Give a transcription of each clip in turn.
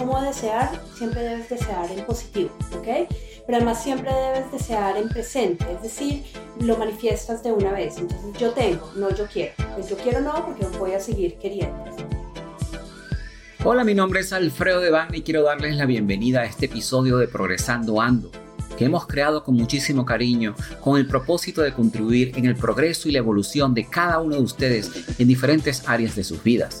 cómo desear, siempre debes desear en positivo, ¿ok? Pero además siempre debes desear en presente, es decir, lo manifiestas de una vez. Yo tengo, no yo quiero. Pues yo quiero no porque voy a seguir queriendo. Hola, mi nombre es Alfredo Devane y quiero darles la bienvenida a este episodio de Progresando Ando que hemos creado con muchísimo cariño, con el propósito de contribuir en el progreso y la evolución de cada uno de ustedes en diferentes áreas de sus vidas.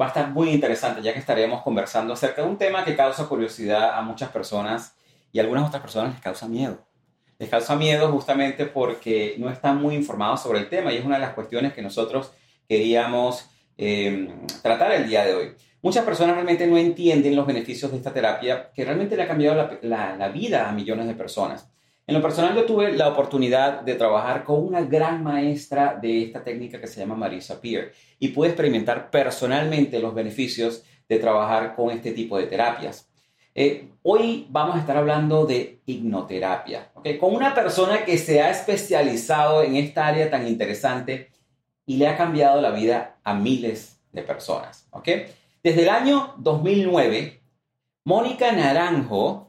va a estar muy interesante ya que estaremos conversando acerca de un tema que causa curiosidad a muchas personas y a algunas otras personas les causa miedo. Les causa miedo justamente porque no están muy informados sobre el tema y es una de las cuestiones que nosotros queríamos eh, tratar el día de hoy. Muchas personas realmente no entienden los beneficios de esta terapia que realmente le ha cambiado la, la vida a millones de personas. En lo personal yo tuve la oportunidad de trabajar con una gran maestra de esta técnica que se llama Marisa Peer y pude experimentar personalmente los beneficios de trabajar con este tipo de terapias. Eh, hoy vamos a estar hablando de hipnoterapia, ¿okay? con una persona que se ha especializado en esta área tan interesante y le ha cambiado la vida a miles de personas. ¿okay? Desde el año 2009, Mónica Naranjo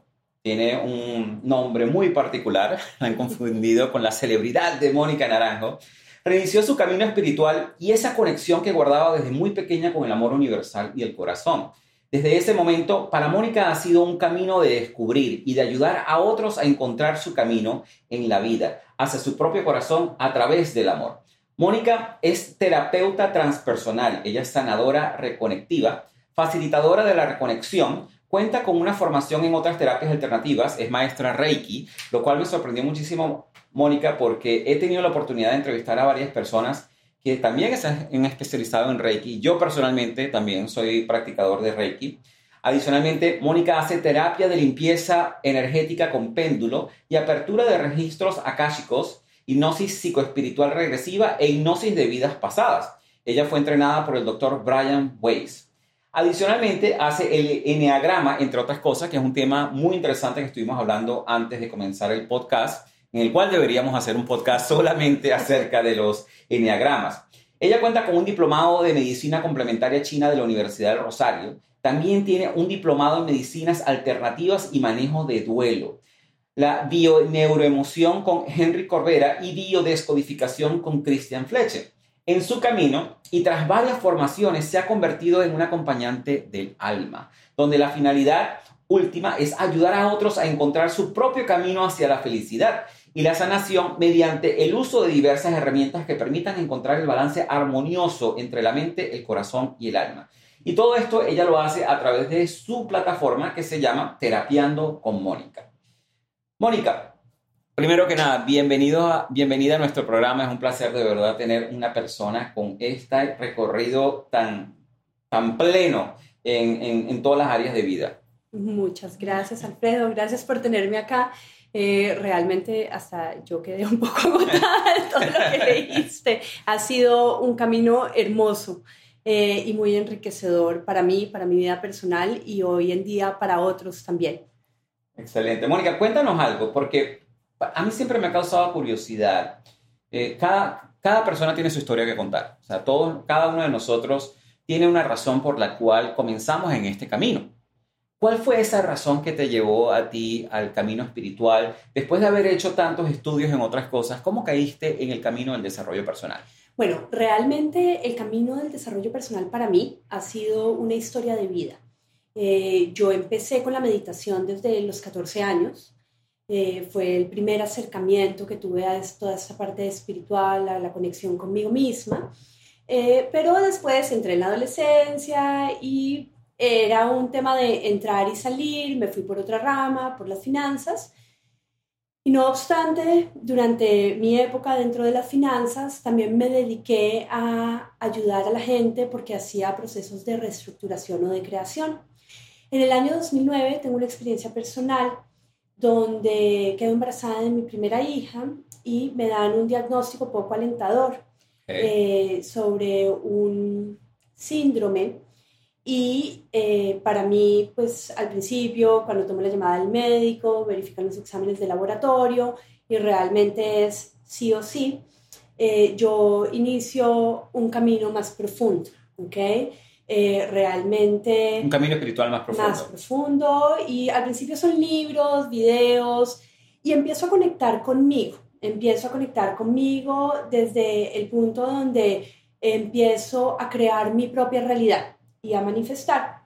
tiene un nombre muy particular, la han confundido con la celebridad de Mónica Naranjo, reinició su camino espiritual y esa conexión que guardaba desde muy pequeña con el amor universal y el corazón. Desde ese momento, para Mónica ha sido un camino de descubrir y de ayudar a otros a encontrar su camino en la vida, hacia su propio corazón a través del amor. Mónica es terapeuta transpersonal, ella es sanadora reconectiva, facilitadora de la reconexión, Cuenta con una formación en otras terapias alternativas, es maestra Reiki, lo cual me sorprendió muchísimo, Mónica, porque he tenido la oportunidad de entrevistar a varias personas que también están especializado en Reiki. Yo personalmente también soy practicador de Reiki. Adicionalmente, Mónica hace terapia de limpieza energética con péndulo y apertura de registros akáshicos, hipnosis psicoespiritual regresiva e hipnosis de vidas pasadas. Ella fue entrenada por el doctor Brian Weiss. Adicionalmente, hace el enneagrama, entre otras cosas, que es un tema muy interesante que estuvimos hablando antes de comenzar el podcast, en el cual deberíamos hacer un podcast solamente acerca de los enneagramas. Ella cuenta con un diplomado de medicina complementaria china de la Universidad del Rosario. También tiene un diplomado en medicinas alternativas y manejo de duelo. La bioneuroemoción con Henry Corbera y biodescodificación con Christian Fletcher en su camino y tras varias formaciones se ha convertido en un acompañante del alma, donde la finalidad última es ayudar a otros a encontrar su propio camino hacia la felicidad y la sanación mediante el uso de diversas herramientas que permitan encontrar el balance armonioso entre la mente, el corazón y el alma. Y todo esto ella lo hace a través de su plataforma que se llama Terapiando con Mónica. Mónica, Primero que nada, bienvenido a, bienvenida a nuestro programa. Es un placer de verdad tener una persona con este recorrido tan, tan pleno en, en, todas las áreas de vida. Muchas gracias, Alfredo. Gracias por tenerme acá. Eh, realmente hasta yo quedé un poco agotada de todo lo que leíste. Ha sido un camino hermoso eh, y muy enriquecedor para mí, para mi vida personal y hoy en día para otros también. Excelente. Mónica, cuéntanos algo, porque a mí siempre me ha causado curiosidad. Eh, cada, cada persona tiene su historia que contar. O sea, todos, cada uno de nosotros tiene una razón por la cual comenzamos en este camino. ¿Cuál fue esa razón que te llevó a ti al camino espiritual? Después de haber hecho tantos estudios en otras cosas, ¿cómo caíste en el camino del desarrollo personal? Bueno, realmente el camino del desarrollo personal para mí ha sido una historia de vida. Eh, yo empecé con la meditación desde los 14 años. Eh, fue el primer acercamiento que tuve a toda esta parte espiritual, a la conexión conmigo misma. Eh, pero después entré en la adolescencia y era un tema de entrar y salir, me fui por otra rama, por las finanzas. Y no obstante, durante mi época dentro de las finanzas, también me dediqué a ayudar a la gente porque hacía procesos de reestructuración o de creación. En el año 2009 tengo una experiencia personal donde quedo embarazada de mi primera hija y me dan un diagnóstico poco alentador eh, sobre un síndrome. Y eh, para mí, pues al principio, cuando tomo la llamada del médico, verifican los exámenes de laboratorio y realmente es sí o sí, eh, yo inicio un camino más profundo, ¿ok? Realmente... Un camino espiritual más profundo. Más profundo y al principio son libros, videos y empiezo a conectar conmigo empiezo a conectar conmigo desde el punto donde empiezo a crear mi propia realidad y a manifestar.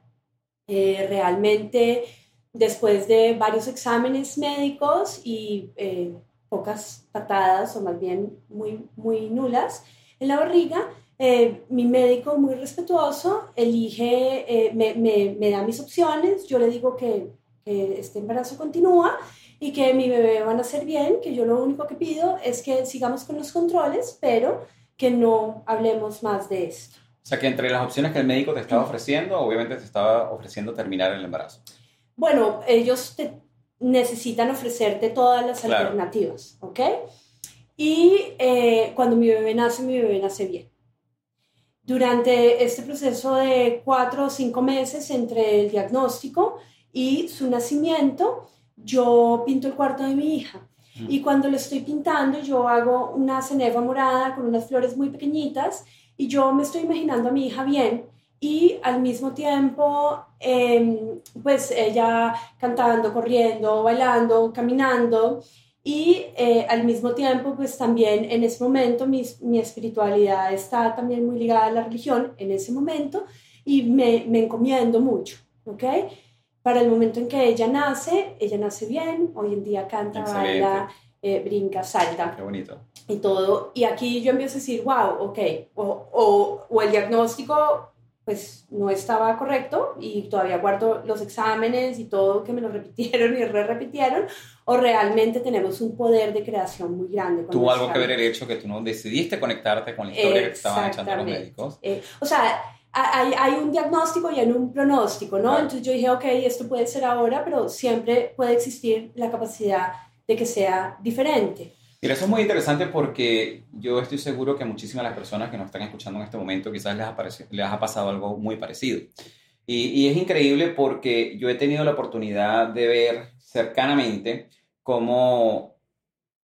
Eh, realmente, después de varios exámenes médicos y eh, pocas patadas, o más bien muy, muy nulas, en la barriga, eh, mi médico muy respetuoso elige, me, me, me, da mis opciones, yo le digo que, que este embarazo continúa y que mi bebé van a ser bien, que yo lo único que pido es que sigamos con los controles, pero que no hablemos más de esto. O sea, que entre las opciones que el médico te estaba ofreciendo, obviamente te estaba ofreciendo terminar el embarazo. Bueno, ellos te necesitan ofrecerte todas las alternativas, ¿ok? Y eh, cuando mi bebé nace, mi bebé nace bien. Durante este proceso de cuatro o cinco meses entre el diagnóstico y su nacimiento, yo pinto el cuarto de mi hija. Mm. Y cuando lo estoy pintando, yo hago una cenefa morada con unas flores muy pequeñitas y yo me estoy imaginando a mi hija bien y al mismo tiempo, em, pues ella cantando, corriendo, bailando, caminando y eh, al mismo tiempo, pues también en ese momento mi, mi, espiritualidad está también muy ligada a la religión en ese momento y me, me encomiendo mucho, ¿ok? para el momento en que ella nace, ella nace bien, hoy en día canta, baila, eh, brinca, salta. Qué bonito. Y todo. Y aquí yo empiezo a decir, wow, ok, o, o, o, el diagnóstico pues no estaba correcto y todavía guardo los exámenes y todo que me lo repitieron y re repitieron, o realmente tenemos un poder de creación muy grande. ¿Tuvo algo que ver el hecho que tú no decidiste conectarte con la historia que estaban echando los médicos? Eh, o sea, hay, hay, un diagnóstico y hay un pronóstico, ¿no? Entonces yo dije, ok, esto puede ser ahora, pero siempre puede existir la capacidad de que sea diferente. Mira, eso es muy interesante porque yo estoy seguro que muchísimas de las personas que nos están escuchando en este momento quizás les ha, les ha pasado algo muy parecido. Y, y, es increíble porque yo he tenido la oportunidad de ver cercanamente cómo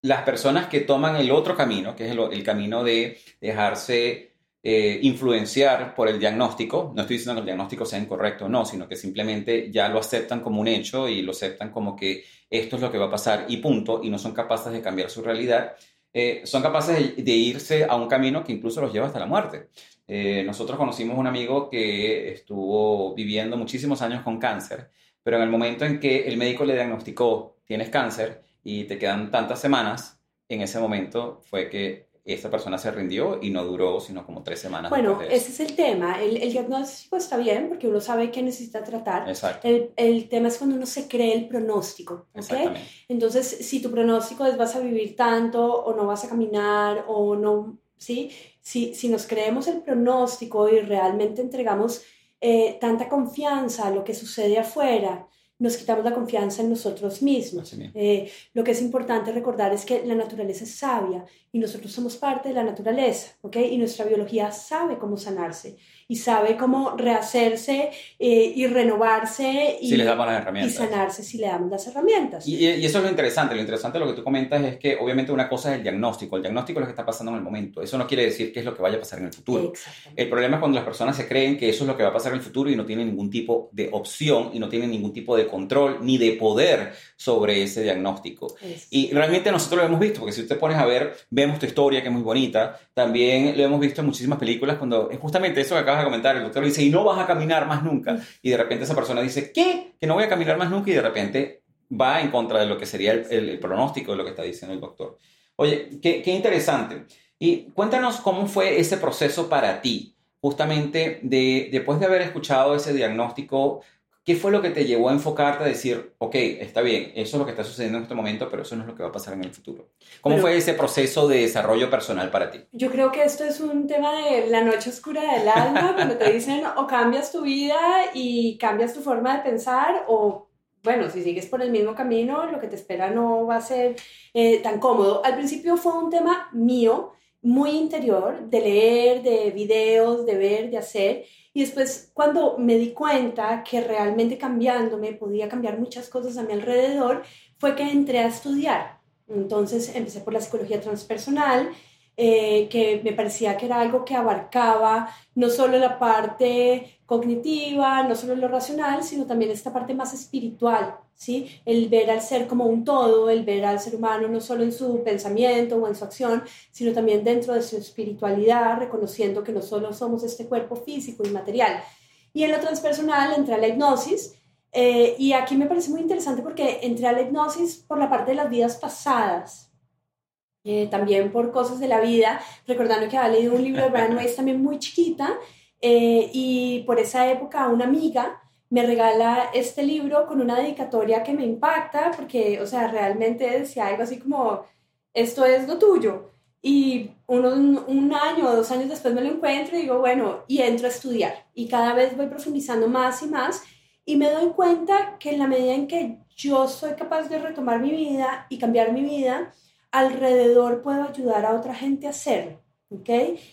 las personas que toman el otro camino, que es el, el camino de dejarse eh, influenciar por el diagnóstico. No estoy diciendo que el diagnóstico sea incorrecto o no, sino que simplemente ya lo aceptan como un hecho y lo aceptan como que esto es lo que va a pasar y punto, y no son capaces de cambiar su realidad. Eh, son capaces de, irse a un camino que incluso los lleva hasta la muerte. Eh, nosotros conocimos un amigo que estuvo viviendo muchísimos años con cáncer, pero en el momento en que el médico le diagnosticó tienes cáncer y te quedan tantas semanas, en ese momento fue que esta persona se rindió y no duró sino como tres semanas. Bueno, ese es el tema. El, el, diagnóstico está bien porque uno sabe qué necesita tratar. Exacto. El, el, tema es cuando uno se cree el pronóstico. ¿okay? Entonces, si tu pronóstico es vas a vivir tanto o no vas a caminar o no, ¿sí? Si, si nos creemos el pronóstico y realmente entregamos eh, tanta confianza a lo que sucede afuera, nos quitamos la confianza en nosotros mismos. Eh, lo que es importante recordar es que la naturaleza es sabia y nosotros somos parte de la naturaleza, ¿ok? Y nuestra biología sabe cómo sanarse y sabe cómo rehacerse eh, y renovarse y, si damos las herramientas. y sanarse si le damos las herramientas. Y, y, eso es lo interesante. Lo interesante de lo que tú comentas es que obviamente una cosa es el diagnóstico. El diagnóstico es lo que está pasando en el momento. Eso no quiere decir qué es lo que vaya a pasar en el futuro. El problema es cuando las personas se creen que eso es lo que va a pasar en el futuro y no tienen ningún tipo de opción y no tienen ningún tipo de control ni de poder sobre ese diagnóstico. Y realmente nosotros lo hemos visto, porque si usted pones a ver, vemos tu historia que es muy bonita. También lo hemos visto en muchísimas películas cuando es justamente eso que acabas de comentar. El doctor dice, y no vas a caminar más nunca. Y de repente esa persona dice, ¿qué? Que no voy a caminar más nunca. Y de repente va en contra de lo que sería el, pronóstico de lo que está diciendo el doctor. Oye, qué, qué interesante. Y cuéntanos cómo fue ese proceso para ti, justamente de, después de haber escuchado ese diagnóstico, ¿Qué fue lo que te llevó a enfocarte a decir, ok, está bien, eso es lo que está sucediendo en este momento, pero eso no es lo que va a pasar en el futuro? ¿Cómo fue ese proceso de desarrollo personal para ti? Yo creo que esto es un tema de la noche oscura del alma, cuando te dicen o cambias tu vida y cambias tu forma de pensar o bueno, si sigues por el mismo camino, lo que te espera no va a ser eh, tan cómodo. Al principio fue un tema mío, muy interior, de leer, de videos, de ver, de hacer. Y después, cuando me di cuenta que realmente cambiándome podía cambiar muchas cosas a mi alrededor, fue que entré a estudiar. Entonces empecé por la psicología transpersonal, eh, que me parecía que era algo que abarcaba no solo la parte cognitiva, no solo lo racional, sino también esta parte más espiritual, ¿sí? El ver al ser como un todo, el ver al ser humano no solo en su pensamiento o en su acción, sino también dentro de su espiritualidad, reconociendo que no solo somos este cuerpo físico y material. Y en lo transpersonal entré a la hipnosis, eh, y aquí me parece muy interesante porque entré a la hipnosis por la parte de las vidas pasadas, eh, también por cosas de la vida, recordando que había leído un libro de Brian Weiss también muy chiquita, eh, y por esa época una amiga me regala este libro con una dedicatoria que me impacta, porque, o sea, realmente decía algo así como, esto es lo tuyo. Y un, un año o dos años después me lo encuentro y digo, bueno, y entro a estudiar. Y cada vez voy profundizando más y más. Y me doy cuenta que en la medida en que yo soy capaz de retomar mi vida y cambiar mi vida, alrededor puedo ayudar a otra gente a hacerlo. ¿ok?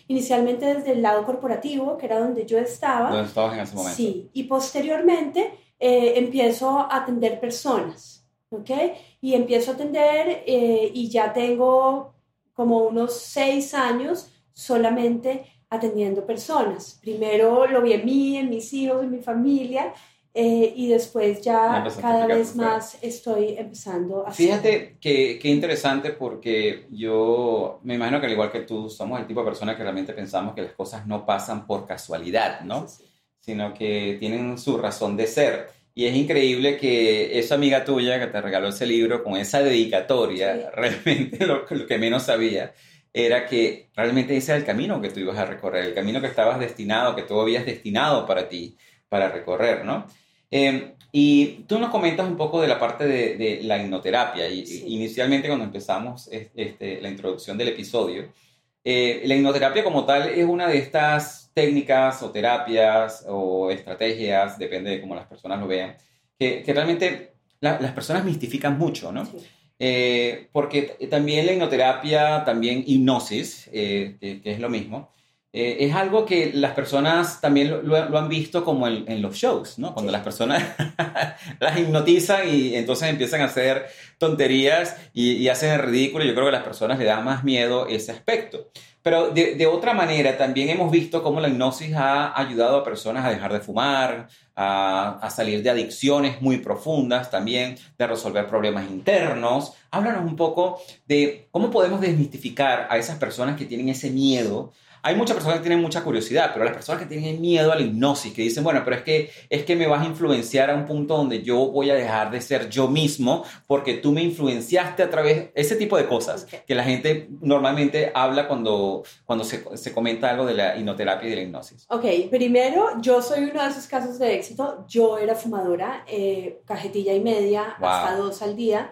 Inicialmente desde el lado corporativo, que era donde yo estaba. ¿Dónde estabas en ese momento? Sí, y posteriormente eh, empiezo a atender personas, ¿ok? Y empiezo a atender eh, y ya tengo como unos seis años solamente atendiendo personas. Primero lo vi en mí, en mis hijos, en mi familia, eh, y después ya cada vez más estoy empezando a... Fíjate que, que, interesante porque yo me imagino que al igual que tú somos el tipo de personas que realmente pensamos que las cosas no pasan por casualidad, ¿no? Sino que tienen su razón de ser. Y es increíble que esa amiga tuya que te regaló ese libro con esa dedicatoria, realmente lo, lo, que menos sabía era que realmente ese era el camino que tú ibas a recorrer, el camino que estabas destinado, que tú habías destinado para ti, para recorrer, ¿no? Em, y tú nos comentas un poco de la parte de, la hipnoterapia. Y, Inicialmente cuando empezamos este, la introducción del episodio, eh, la hipnoterapia como tal es una de estas técnicas o terapias o estrategias, depende de cómo las personas lo vean, que, realmente las personas mistifican mucho, ¿no? Eh, porque también la hipnoterapia, también hipnosis, eh, que, es lo mismo, eh, es algo que las personas también lo, han visto como en, los shows, ¿no? Cuando las personas las hipnotizan y entonces empiezan a hacer tonterías y, hacen el ridículo. Yo creo que a las personas le da más miedo ese aspecto. Pero de, otra manera, también hemos visto cómo la hipnosis ha ayudado a personas a dejar de fumar, a, a, salir de adicciones muy profundas, también de resolver problemas internos. Háblanos un poco de cómo podemos desmistificar a esas personas que tienen ese miedo hay muchas personas que tienen mucha curiosidad, pero las personas que tienen miedo a la hipnosis, que dicen, bueno, pero es que, es que me vas a influenciar a un punto donde yo voy a dejar de ser yo mismo porque tú me influenciaste a través, ese tipo de cosas que la gente normalmente habla cuando, cuando se, se, comenta algo de la hipnoterapia y de la hipnosis. Ok, primero, yo soy uno de esos casos de éxito. Yo era fumadora, eh, cajetilla y media, hasta dos al día,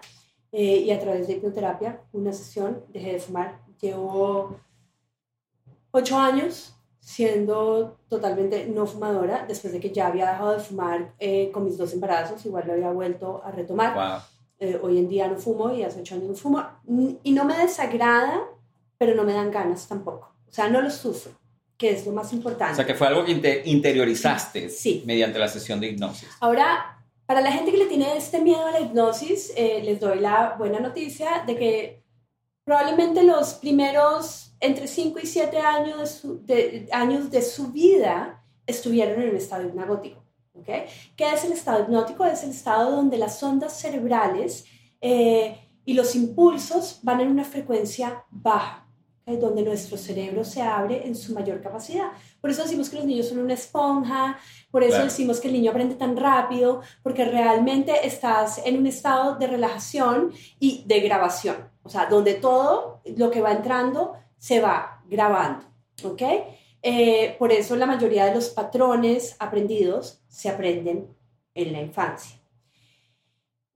eh, y a través de hipnoterapia, una sesión, dejé de fumar. Llevo ocho años siendo totalmente no fumadora, después de que ya había dejado de fumar eh, con mis dos embarazos, igual lo había vuelto a retomar. Eh, hoy en día no fumo y hace ocho años no fumo. Y no me desagrada, pero no me dan ganas tampoco. O sea, no lo sufro, que es lo más importante. O sea, que fue algo que te interiorizaste sí. mediante la sesión de hipnosis. Ahora, para la gente que le tiene este miedo a la hipnosis, eh, les doy la buena noticia de que probablemente los primeros entre 5 y 7 años de, su, de, años de su vida estuvieron en un estado hipnagótico. ¿okay? ¿Qué es el estado hipnótico? Es el estado donde las ondas cerebrales eh, y los impulsos van en una frecuencia baja, donde nuestro cerebro se abre en su mayor capacidad. Por eso decimos que los niños son una esponja, por eso decimos que el niño aprende tan rápido, porque realmente estás en un estado de relajación y de grabación, o sea, donde todo lo que va entrando se va grabando, ¿ok? Eh, por eso la mayoría de los patrones aprendidos se aprenden en la infancia.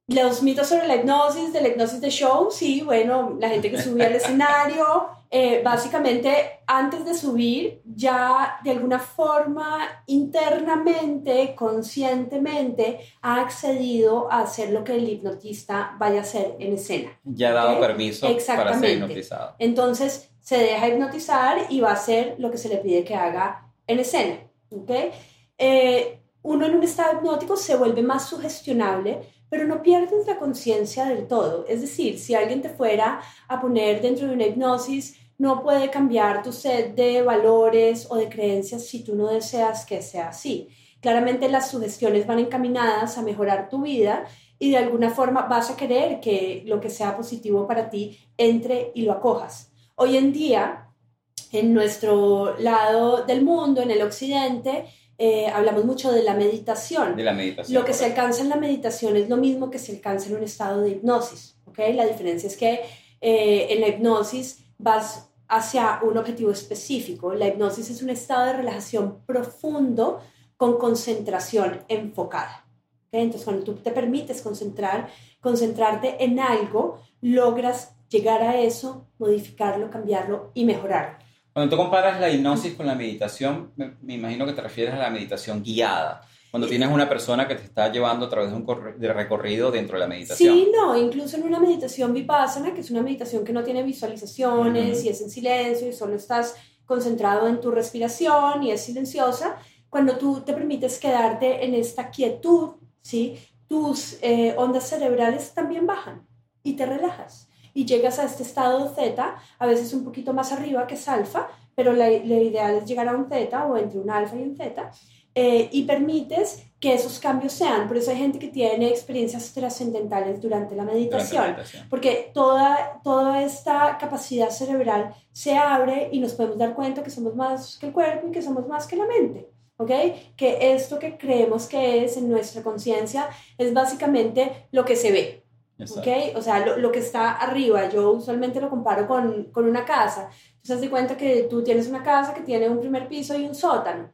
Los mitos sobre la hipnosis, de la hipnosis de show, sí, bueno, la gente que subía al escenario eh, básicamente antes de subir ya de alguna forma internamente, conscientemente, ha accedido a hacer lo que el hipnotista vaya a hacer en escena. Ya ha dado permiso para ser hipnotizado. Entonces se deja hipnotizar y va a hacer lo que se le pide que haga en escena. ¿okay? Eh, uno en un estado hipnótico se vuelve más sugestionable pero no pierdes la conciencia del todo. Es decir, si alguien te fuera a poner dentro de una hipnosis, no puede cambiar tu set de valores o de creencias si tú no deseas que sea así. Claramente las sugestiones van encaminadas a mejorar tu vida y de alguna forma vas a querer que lo que sea positivo para ti entre y lo acojas. Hoy en día, en nuestro lado del mundo, en el occidente, eh, hablamos mucho de la meditación. De la meditación. Lo que se alcanza en la meditación es lo mismo que se alcanza en un estado de hipnosis. ¿okay? La diferencia es que eh, en la hipnosis vas hacia un objetivo específico. La hipnosis es un estado de relajación profundo con concentración enfocada. Entonces, cuando tú te permites concentrar, concentrarte en algo, logras llegar a eso, modificarlo, cambiarlo y mejorarlo. Cuando tú comparas la hipnosis con la meditación, me, imagino que te refieres a la meditación guiada. Cuando tienes una persona que te está llevando a través de un recorrido dentro de la meditación. Sí, no, incluso en una meditación vipassana, que es una meditación que no tiene visualizaciones y es en silencio y solo estás concentrado en tu respiración y es silenciosa, cuando tú te permites quedarte en esta quietud, ¿sí? tus eh, ondas cerebrales también bajan y te relajas y llegas a este estado Z, a veces un poquito más arriba que es alfa, pero la, ideal es llegar a un Z o entre un alfa y un Z, eh, y permites que esos cambios sean. Por eso hay gente que tiene experiencias trascendentales durante la meditación, porque toda, toda esta capacidad cerebral se abre y nos podemos dar cuenta que somos más que el cuerpo y que somos más que la mente. ¿ok? Que esto que creemos que es en nuestra conciencia es básicamente lo que se ve, ¿ok? O sea, lo, que está arriba, yo usualmente lo comparo con, con una casa. Te das cuenta que tú tienes una casa que tiene un primer piso y un sótano.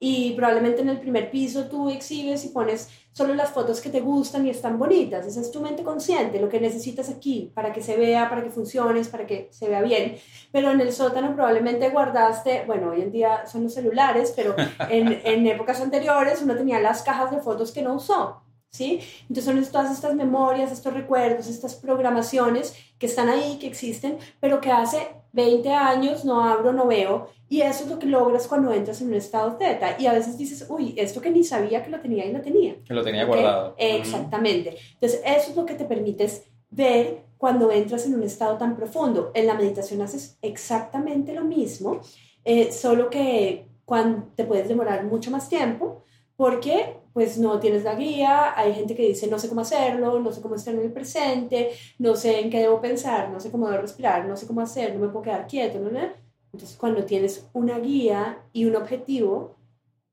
Y probablemente en el primer piso tú exhibes y pones solo las fotos que te gustan y están bonitas. Esa es tu mente consciente, lo que necesitas aquí para que se vea, para que funcione, para que se vea bien. Pero en el sótano probablemente guardaste, bueno, hoy en día son los celulares, pero en, en épocas anteriores uno tenía las cajas de fotos que no usó. ¿Sí? Entonces son todas estas memorias, estos recuerdos, estas programaciones que están ahí, que existen, pero que hace 20 años no abro, no veo, y eso es lo que logras cuando entras en un estado Z. Y a veces dices, uy, esto que ni sabía que lo tenía y lo tenía. Que lo tenía guardado. Exactamente. Entonces, eso es lo que te permites ver cuando entras en un estado tan profundo. En la meditación haces exactamente lo mismo, eh, solo que cuando te puedes demorar mucho más tiempo, porque pues no tienes la guía, hay gente que dice no sé cómo hacerlo, no sé cómo estar en el presente, no sé en qué debo pensar, no sé cómo debo respirar, no sé cómo hacer, no me puedo quedar quieto, ¿no? Entonces cuando tienes una guía y un objetivo,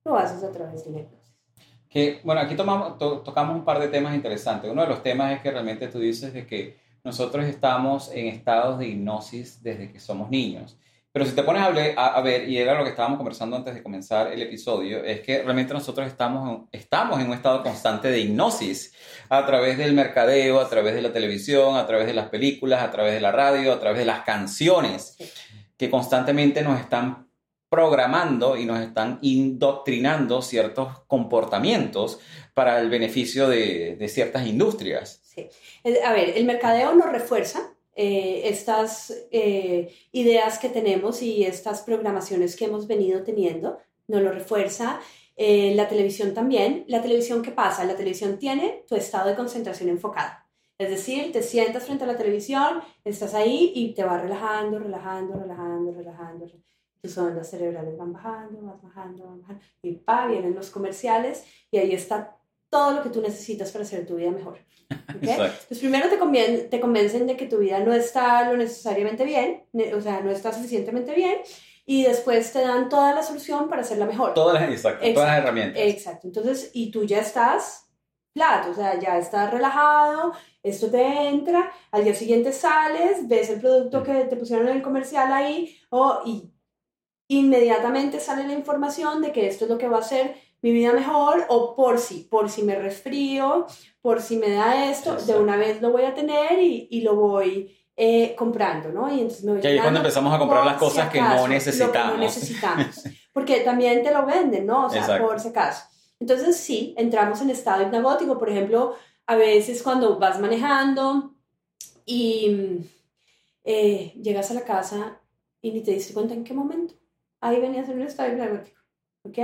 lo haces a través de la hipnosis. Que, bueno, aquí tomamos, tocamos un par de temas interesantes. Uno de los temas es que realmente tú dices de que nosotros estamos en estados de hipnosis desde que somos niños. Pero si te pones a, ver, y era lo que estábamos conversando antes de comenzar el episodio, es que realmente nosotros estamos, estamos en un estado constante de hipnosis a través del mercadeo, a través de la televisión, a través de las películas, a través de la radio, a través de las canciones, que constantemente nos están programando y nos están indoctrinando ciertos comportamientos para el beneficio de, ciertas industrias. Sí. A ver, el mercadeo nos refuerza eh, estas eh, ideas que tenemos y estas programaciones que hemos venido teniendo, nos lo refuerza. Eh, la televisión también. La televisión, ¿qué pasa? La televisión tiene tu estado de concentración enfocado. Es decir, te sientas frente a la televisión, estás ahí y te vas relajando, relajando, relajando, relajando. Tus ondas cerebrales van bajando, van bajando, van bajando. Y pa, vienen los comerciales y ahí está todo lo que tú necesitas para hacer tu vida mejor. Entonces, primero te, te convencen de que tu vida no está lo necesariamente bien, o sea, no está suficientemente bien, y después te dan toda la solución para hacerla mejor. Todas las, exacto, todas las herramientas. Exacto. Entonces, y tú ya estás flat, o sea, ya estás relajado, esto te entra, al día siguiente sales, ves el producto que te pusieron en el comercial ahí, o, y inmediatamente sale la información de que esto es lo que va a hacer mi vida mejor o por si, por si me resfrío, por si me da esto, de una vez lo voy a tener y, y, lo voy eh, comprando, ¿no? Y entonces me voy que ahí cuando empezamos a comprar las cosas que no necesitamos. no necesitamos. Porque también te lo venden, ¿no? O sea, por si acaso. Entonces sí, entramos en estado hipnagótico. Por ejemplo, a veces cuando vas manejando y eh, llegas a la casa y ni te diste cuenta en qué momento. Ahí venías en un estado hipnagótico. ¿Ok?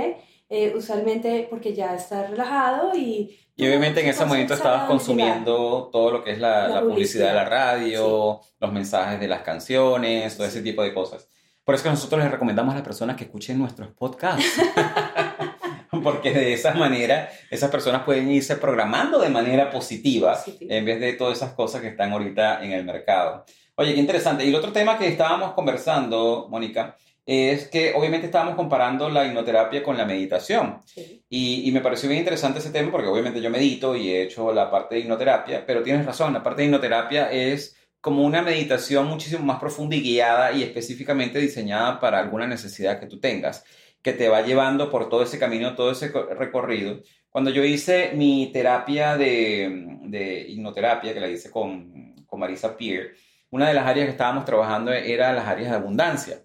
Eh, usualmente porque ya estás relajado y... Y obviamente en ese momento estabas consumiendo todo lo que es la, publicidad. de la radio, los mensajes de las canciones, todo ese tipo de cosas. Por eso que nosotros les recomendamos a las personas que escuchen nuestros podcasts. porque de esa manera esas personas pueden irse programando de manera positiva en vez de todas esas cosas que están ahorita en el mercado. Oye, qué interesante. Y el otro tema que estábamos conversando, Mónica, es que obviamente estábamos comparando la hipnoterapia con la meditación. Y, y, me pareció bien interesante ese tema porque obviamente yo medito y he hecho la parte de hipnoterapia, pero tienes razón, la parte de hipnoterapia es como una meditación muchísimo más profunda y guiada y específicamente diseñada para alguna necesidad que tú tengas que te va llevando por todo ese camino, todo ese recorrido. Cuando yo hice mi terapia de, de hipnoterapia, que la hice con, con Marisa Peer, una de las áreas que estábamos trabajando era las áreas de abundancia.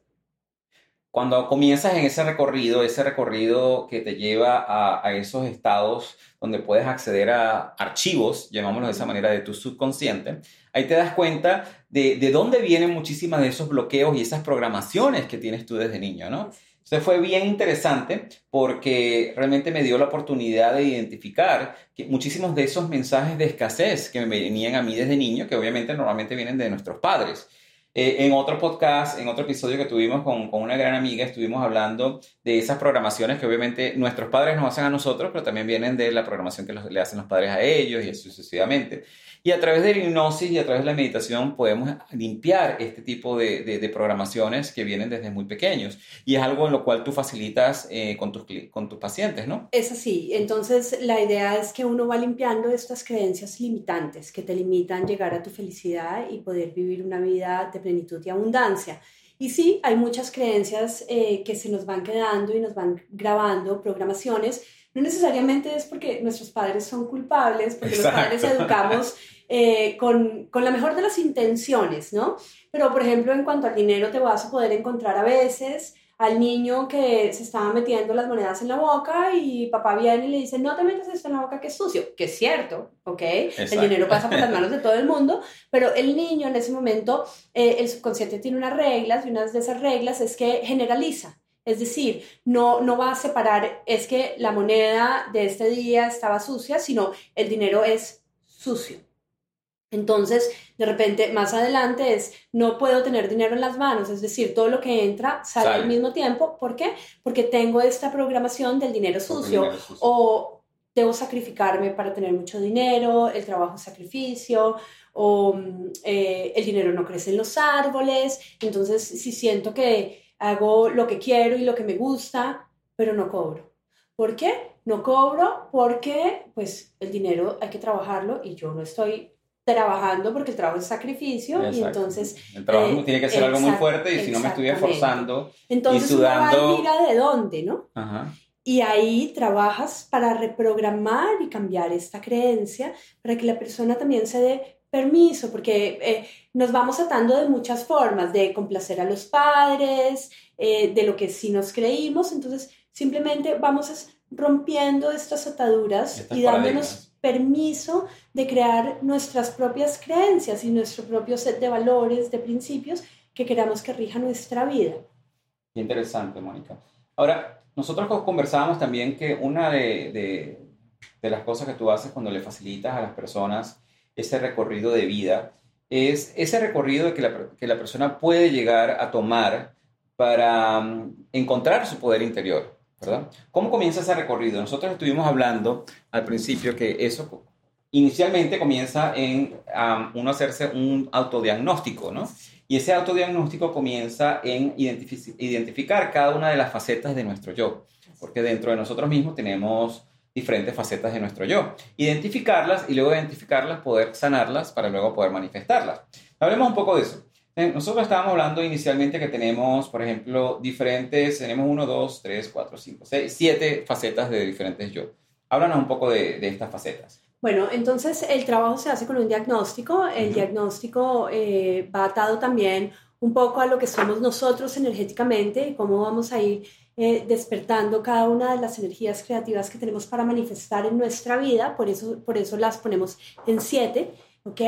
Cuando comienzas en ese recorrido, ese recorrido que te lleva a, a, esos estados donde puedes acceder a archivos, llamámoslo de esa manera, de tu subconsciente, ahí te das cuenta de, de dónde vienen muchísimas de esos bloqueos y esas programaciones que tienes tú desde niño, ¿no? Entonces fue bien interesante porque realmente me dio la oportunidad de identificar que muchísimos de esos mensajes de escasez que me venían a mí desde niño, que obviamente normalmente vienen de nuestros padres. Eh, en otro podcast, en otro episodio que tuvimos con, con, una gran amiga, estuvimos hablando de esas programaciones que obviamente nuestros padres nos hacen a nosotros, pero también vienen de la programación que le hacen los padres a ellos y sucesivamente. Y a través de la hipnosis y a través de la meditación podemos limpiar este tipo de, de, programaciones que vienen desde muy pequeños. Y es algo en lo cual tú facilitas eh, con, tus, con tus pacientes, ¿no? Es así. Entonces, la idea es que uno va limpiando estas creencias limitantes que te limitan llegar a tu felicidad y poder vivir una vida de plenitud y abundancia. Y sí, hay muchas creencias eh, que se nos van quedando y nos van grabando programaciones. No necesariamente es porque nuestros padres son culpables, porque los padres educamos eh, con, con, la mejor de las intenciones, ¿no? Pero, por ejemplo, en cuanto al dinero, te vas a poder encontrar a veces al niño que se estaba metiendo las monedas en la boca y papá viene y le dice, no te metas esto en la boca que es sucio, que es cierto, ¿ok? El dinero pasa por las manos de todo el mundo, pero el niño en ese momento, eh, el subconsciente tiene unas reglas y una de esas reglas es que generaliza. Es decir, no, no va a separar, es que la moneda de este día estaba sucia, sino el dinero es sucio. Entonces, de repente, más adelante es, no puedo tener dinero en las manos, es decir, todo lo que entra sale, al mismo tiempo. ¿Por qué? Porque tengo esta programación del dinero sucio, o debo sacrificarme para tener mucho dinero, el trabajo es sacrificio, o mm, eh, el dinero no crece en los árboles. Entonces, si siento que hago lo que quiero y lo que me gusta, pero no cobro. ¿Por qué? No cobro porque pues el dinero hay que trabajarlo y yo no estoy trabajando porque el trabajo es sacrificio y entonces el trabajo eh, tiene que ser algo muy fuerte y si no me estoy esforzando entonces y sudando mira de dónde no y ahí trabajas para reprogramar y cambiar esta creencia para que la persona también se dé permiso porque eh, nos vamos atando de muchas formas de complacer a los padres eh, de lo que sí nos creímos entonces simplemente vamos rompiendo estas ataduras y dándonos permiso de crear nuestras propias creencias y nuestro propio set de valores, de principios que queramos que rija nuestra vida. Qué interesante, Mónica. Ahora, nosotros conversábamos también que una de, de, las cosas que tú haces cuando le facilitas a las personas ese recorrido de vida es ese recorrido que la, que la persona puede llegar a tomar para mm, encontrar su poder interior. ¿verdad? ¿Cómo comienza ese recorrido? Nosotros estuvimos hablando al principio que eso inicialmente comienza en uno hacerse un autodiagnóstico, ¿no? Y ese autodiagnóstico comienza en identificar cada una de las facetas de nuestro yo, porque dentro de nosotros mismos tenemos diferentes facetas de nuestro yo. Identificarlas y luego identificarlas, poder sanarlas para luego poder manifestarlas. Hablemos un poco de eso. Eh, nosotros estábamos hablando inicialmente que tenemos, por ejemplo, diferentes, tenemos uno, dos, tres, cuatro, cinco, seis, siete facetas de diferentes yo. Háblanos un poco de, de estas facetas. Bueno, entonces el trabajo se hace con un diagnóstico. El diagnóstico eh, va atado también un poco a lo que somos nosotros energéticamente y cómo vamos a ir eh, despertando cada una de las energías creativas que tenemos para manifestar en nuestra vida. Por eso, por eso las ponemos en siete, ¿ok?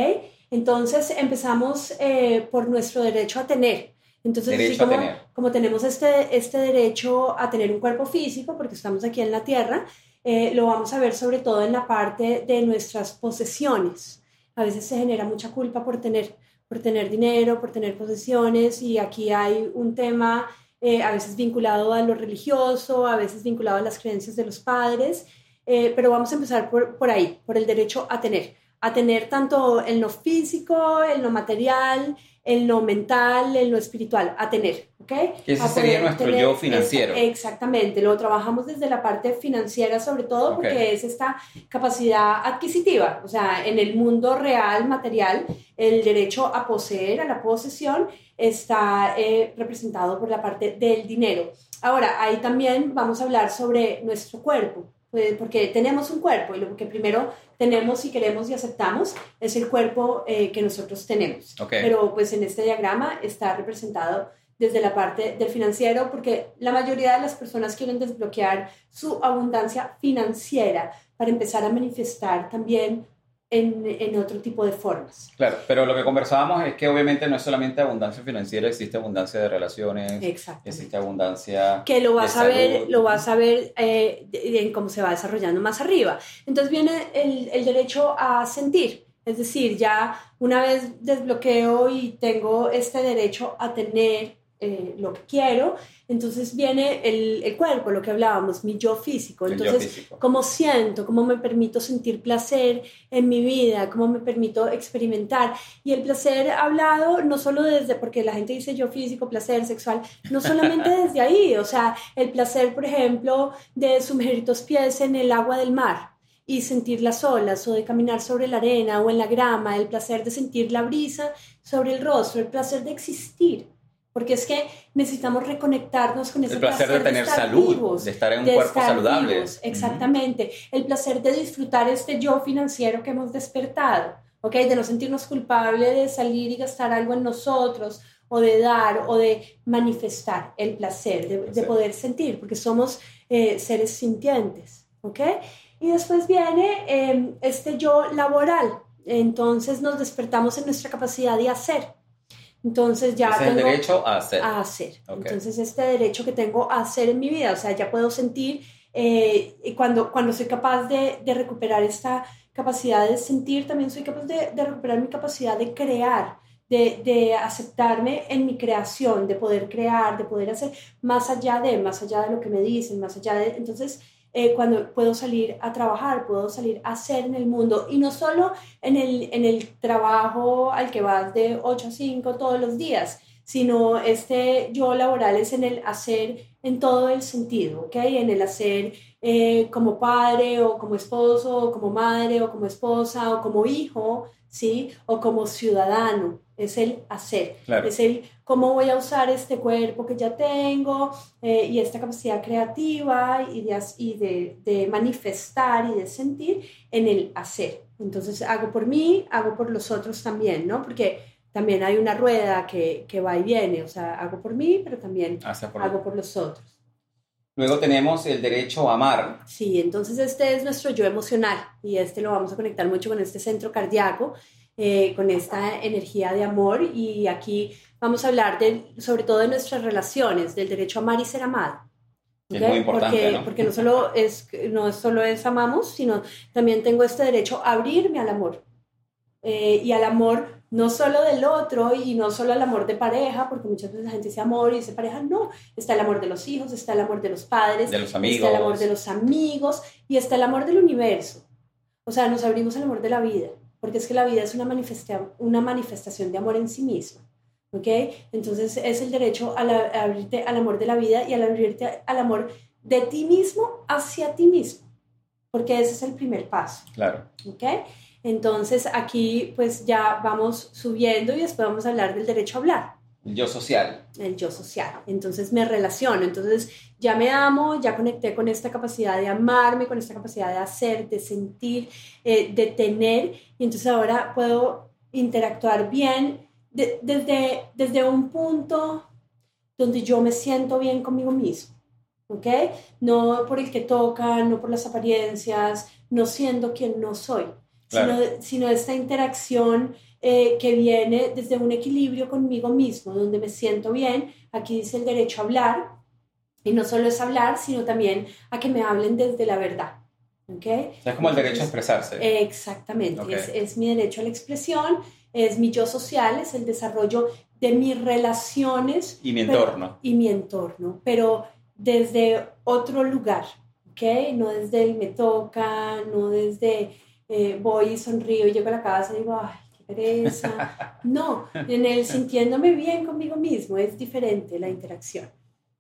Entonces empezamos eh, por nuestro derecho a tener. Entonces, así como, como, tenemos este, este derecho a tener un cuerpo físico, porque estamos aquí en la Tierra, eh, lo vamos a ver sobre todo en la parte de nuestras posesiones. A veces se genera mucha culpa por tener, por tener dinero, por tener posesiones, y aquí hay un tema eh, a veces vinculado a lo religioso, a veces vinculado a las creencias de los padres, pero vamos a empezar por, por ahí, por el derecho a tener a tener tanto en lo físico, en lo material, en lo mental, en lo espiritual, a tener, ¿ok? Ese sería nuestro yo financiero. exactamente, lo trabajamos desde la parte financiera sobre todo porque es esta capacidad adquisitiva, o sea, en el mundo real, material, el derecho a poseer, a la posesión, está eh, representado por la parte del dinero. Ahora, ahí también vamos a hablar sobre nuestro cuerpo, pues, porque tenemos un cuerpo y lo que primero tenemos y queremos y aceptamos es el cuerpo eh, que nosotros tenemos. Pero pues en este diagrama está representado desde la parte del financiero porque la mayoría de las personas quieren desbloquear su abundancia financiera para empezar a manifestar también en, en, otro tipo de formas. Claro, pero lo que conversábamos es que obviamente no es solamente abundancia financiera, existe abundancia de relaciones, existe abundancia que lo vas a ver, lo vas a ver eh, en cómo se va desarrollando más arriba. Entonces viene el, el derecho a sentir, es decir, ya una vez desbloqueo y tengo este derecho a tener eh, lo que quiero, entonces viene el, el, cuerpo, lo que hablábamos, mi yo físico. Entonces, cómo siento, cómo me permito sentir placer en mi vida, cómo me permito experimentar. Y el placer hablado no solo desde, porque la gente dice yo físico, placer sexual, no solamente desde ahí, o sea, el placer, por ejemplo, de sumergir tus pies en el agua del mar y sentir las olas o de caminar sobre la arena o en la grama, el placer de sentir la brisa sobre el rostro, el placer de existir porque es que necesitamos reconectarnos con ese el placer, de tener salud, de estar en un cuerpo saludable. exactamente. El placer de disfrutar este yo financiero que hemos despertado, ¿ok? De no sentirnos culpables de salir y gastar algo en nosotros, o de dar, o de manifestar el placer, de, poder sentir, porque somos eh, seres sintientes, ¿ok? Y después viene em, este yo laboral. Entonces nos despertamos en nuestra capacidad de hacer. Entonces ya es el derecho a hacer. A hacer. Entonces este derecho que tengo a hacer en mi vida, o sea, ya puedo sentir eh, cuando, cuando soy capaz de, de, recuperar esta capacidad de sentir, también soy capaz de, de recuperar mi capacidad de crear, de, de, aceptarme en mi creación, de poder crear, de poder hacer más allá de, más allá de lo que me dicen, más allá de... Entonces eh, cuando puedo salir a trabajar, puedo salir a hacer en el mundo y no solo en el, en el trabajo al que vas de 8 a 5 todos los días, sino este yo laboral es en el hacer en todo el sentido, ¿ok? En el hacer eh, como padre o como esposo o como madre o como esposa o como hijo, ¿sí? O como ciudadano, es el hacer, es el cómo voy a usar este cuerpo que ya tengo eh, y esta capacidad creativa y, de, y de, de, manifestar y de sentir en el hacer. Entonces hago por mí, hago por los otros también, ¿no? Porque también hay una rueda que, que va y viene, o sea, hago por mí, pero también hago por los otros. Luego tenemos el derecho a amar. Sí, entonces este es nuestro yo emocional y este lo vamos a conectar mucho con este centro cardíaco, eh, con esta energía de amor y aquí vamos a hablar de, sobre todo de nuestras relaciones, del derecho a amar y ser amado. Es muy importante, porque, ¿no? Porque no solo, es, no solo es amamos, sino también tengo este derecho a abrirme al amor. Eh, y al amor no solo del otro y no solo al amor de pareja, porque muchas veces la gente dice amor y dice pareja, no, está el amor de los hijos, está el amor de los padres, de los amigos. está el amor de los amigos y está el amor del universo. O sea, nos abrimos al amor de la vida, porque es que la vida es una, manifesta una manifestación de amor en sí misma. ¿Ok? Entonces es el derecho a, abrirte al amor de la vida y al abrirte al amor de ti mismo hacia ti mismo, porque ese es el primer paso. Claro. ¿Ok? Entonces aquí pues ya vamos subiendo y después vamos a hablar del derecho a hablar. El yo social. El yo social. Entonces me relaciono, entonces ya me amo, ya conecté con esta capacidad de amarme, con esta capacidad de hacer, de sentir, eh, de tener, y entonces ahora puedo interactuar bien desde, desde un punto donde yo me siento bien conmigo mismo. ¿ok? No por el que toca, no por las apariencias, no siendo quien no soy, sino, sino esta interacción eh, que viene desde un equilibrio conmigo mismo, donde me siento bien. Aquí dice el derecho a hablar, y no solo es hablar, sino también a que me hablen desde la verdad. ¿okay? Es como el derecho a expresarse. Exactamente, es, es mi derecho a la expresión, es mi yo social, es el desarrollo de mis relaciones. Y mi entorno. y mi entorno, pero desde otro lugar, ¿ok? No desde el me toca, no desde eh, voy y sonrío y llego a la casa y digo, ay, pereza. No, en el sintiéndome bien conmigo mismo, es diferente la interacción.